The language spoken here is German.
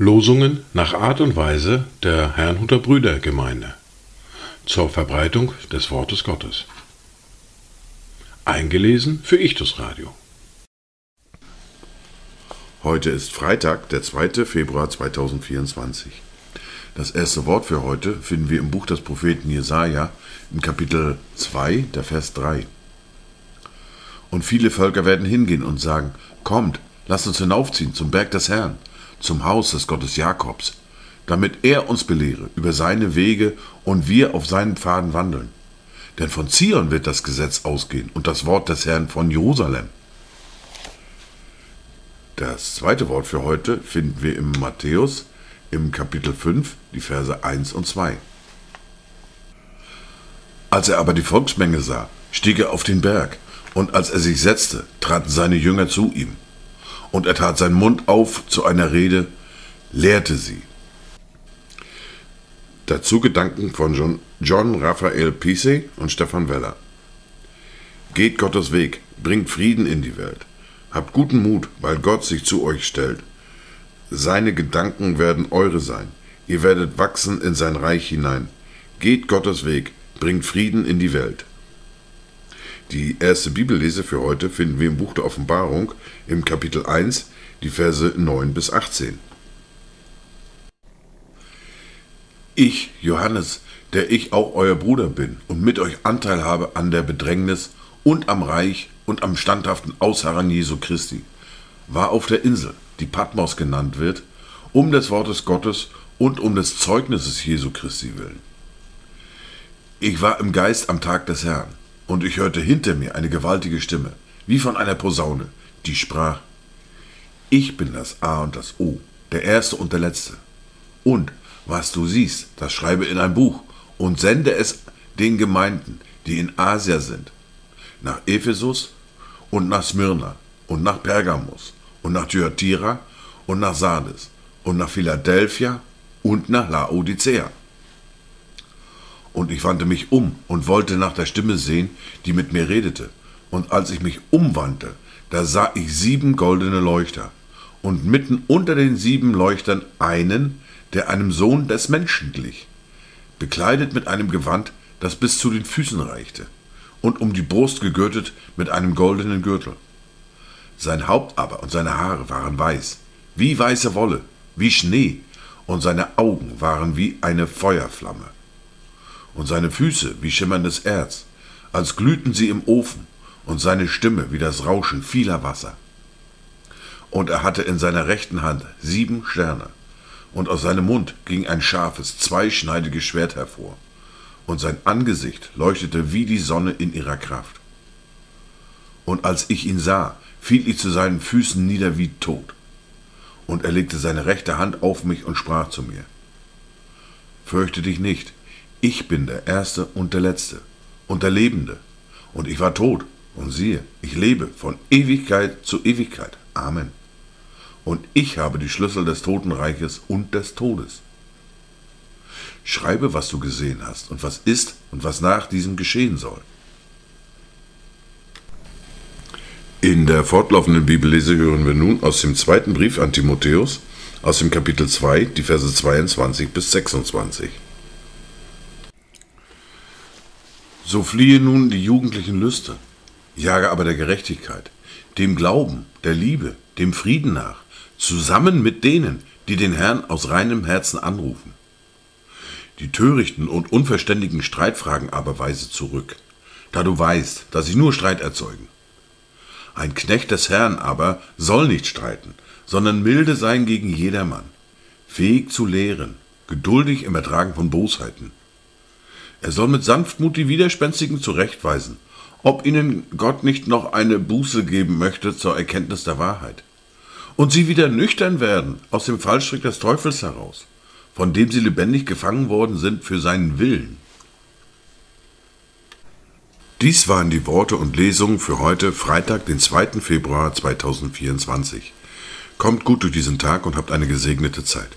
Losungen nach Art und Weise der Herrnhuter Brüdergemeinde zur Verbreitung des Wortes Gottes. Eingelesen für Ichtus Radio. Heute ist Freitag, der 2. Februar 2024. Das erste Wort für heute finden wir im Buch des Propheten Jesaja im Kapitel 2, der Vers 3. Und viele Völker werden hingehen und sagen: Kommt, lasst uns hinaufziehen zum Berg des Herrn, zum Haus des Gottes Jakobs, damit er uns belehre über seine Wege und wir auf seinen Pfaden wandeln. Denn von Zion wird das Gesetz ausgehen und das Wort des Herrn von Jerusalem. Das zweite Wort für heute finden wir im Matthäus im Kapitel 5, die Verse 1 und 2. Als er aber die Volksmenge sah, stieg er auf den Berg, und als er sich setzte, traten seine Jünger zu ihm. Und er tat seinen Mund auf zu einer Rede, lehrte sie. Dazu Gedanken von John, John Raphael Pise und Stefan Weller. Geht Gottes Weg, bringt Frieden in die Welt. Habt guten Mut, weil Gott sich zu euch stellt. Seine Gedanken werden eure sein. Ihr werdet wachsen in sein Reich hinein. Geht Gottes Weg, bringt Frieden in die Welt. Die erste Bibellese für heute finden wir im Buch der Offenbarung im Kapitel 1, die Verse 9 bis 18. Ich, Johannes, der ich auch euer Bruder bin und mit euch Anteil habe an der Bedrängnis und am Reich und am standhaften Ausharren Jesu Christi, war auf der Insel, die Patmos genannt wird, um des Wortes Gottes und um des Zeugnisses Jesu Christi willen. Ich war im Geist am Tag des Herrn, und ich hörte hinter mir eine gewaltige Stimme, wie von einer Posaune, die sprach, Ich bin das A und das O, der Erste und der Letzte. Und was du siehst, das schreibe in ein Buch und sende es den Gemeinden, die in Asia sind, nach Ephesus und nach Smyrna und nach Pergamos und nach Thyatira und nach Sardes und nach Philadelphia und nach Laodicea. Und ich wandte mich um und wollte nach der Stimme sehen, die mit mir redete. Und als ich mich umwandte, da sah ich sieben goldene Leuchter. Und mitten unter den sieben Leuchtern einen, der einem Sohn des Menschen glich, bekleidet mit einem Gewand, das bis zu den Füßen reichte, und um die Brust gegürtet mit einem goldenen Gürtel. Sein Haupt aber und seine Haare waren weiß, wie weiße Wolle, wie Schnee, und seine Augen waren wie eine Feuerflamme und seine Füße wie schimmerndes Erz, als glühten sie im Ofen, und seine Stimme wie das Rauschen vieler Wasser. Und er hatte in seiner rechten Hand sieben Sterne, und aus seinem Mund ging ein scharfes, zweischneidiges Schwert hervor, und sein Angesicht leuchtete wie die Sonne in ihrer Kraft. Und als ich ihn sah, fiel ich zu seinen Füßen nieder wie tot. Und er legte seine rechte Hand auf mich und sprach zu mir, Fürchte dich nicht, ich bin der Erste und der Letzte und der Lebende. Und ich war tot. Und siehe, ich lebe von Ewigkeit zu Ewigkeit. Amen. Und ich habe die Schlüssel des Totenreiches und des Todes. Schreibe, was du gesehen hast und was ist und was nach diesem geschehen soll. In der fortlaufenden Bibellese hören wir nun aus dem zweiten Brief an Timotheus, aus dem Kapitel 2, die Verse 22 bis 26. So fliehe nun die jugendlichen Lüste, jage aber der Gerechtigkeit, dem Glauben, der Liebe, dem Frieden nach, zusammen mit denen, die den Herrn aus reinem Herzen anrufen. Die törichten und unverständigen Streitfragen aber weise zurück, da du weißt, dass sie nur Streit erzeugen. Ein Knecht des Herrn aber soll nicht streiten, sondern milde sein gegen jedermann, fähig zu lehren, geduldig im Ertragen von Bosheiten, er soll mit Sanftmut die Widerspenstigen zurechtweisen, ob ihnen Gott nicht noch eine Buße geben möchte zur Erkenntnis der Wahrheit. Und sie wieder nüchtern werden aus dem Fallstrick des Teufels heraus, von dem sie lebendig gefangen worden sind für seinen Willen. Dies waren die Worte und Lesungen für heute, Freitag, den 2. Februar 2024. Kommt gut durch diesen Tag und habt eine gesegnete Zeit.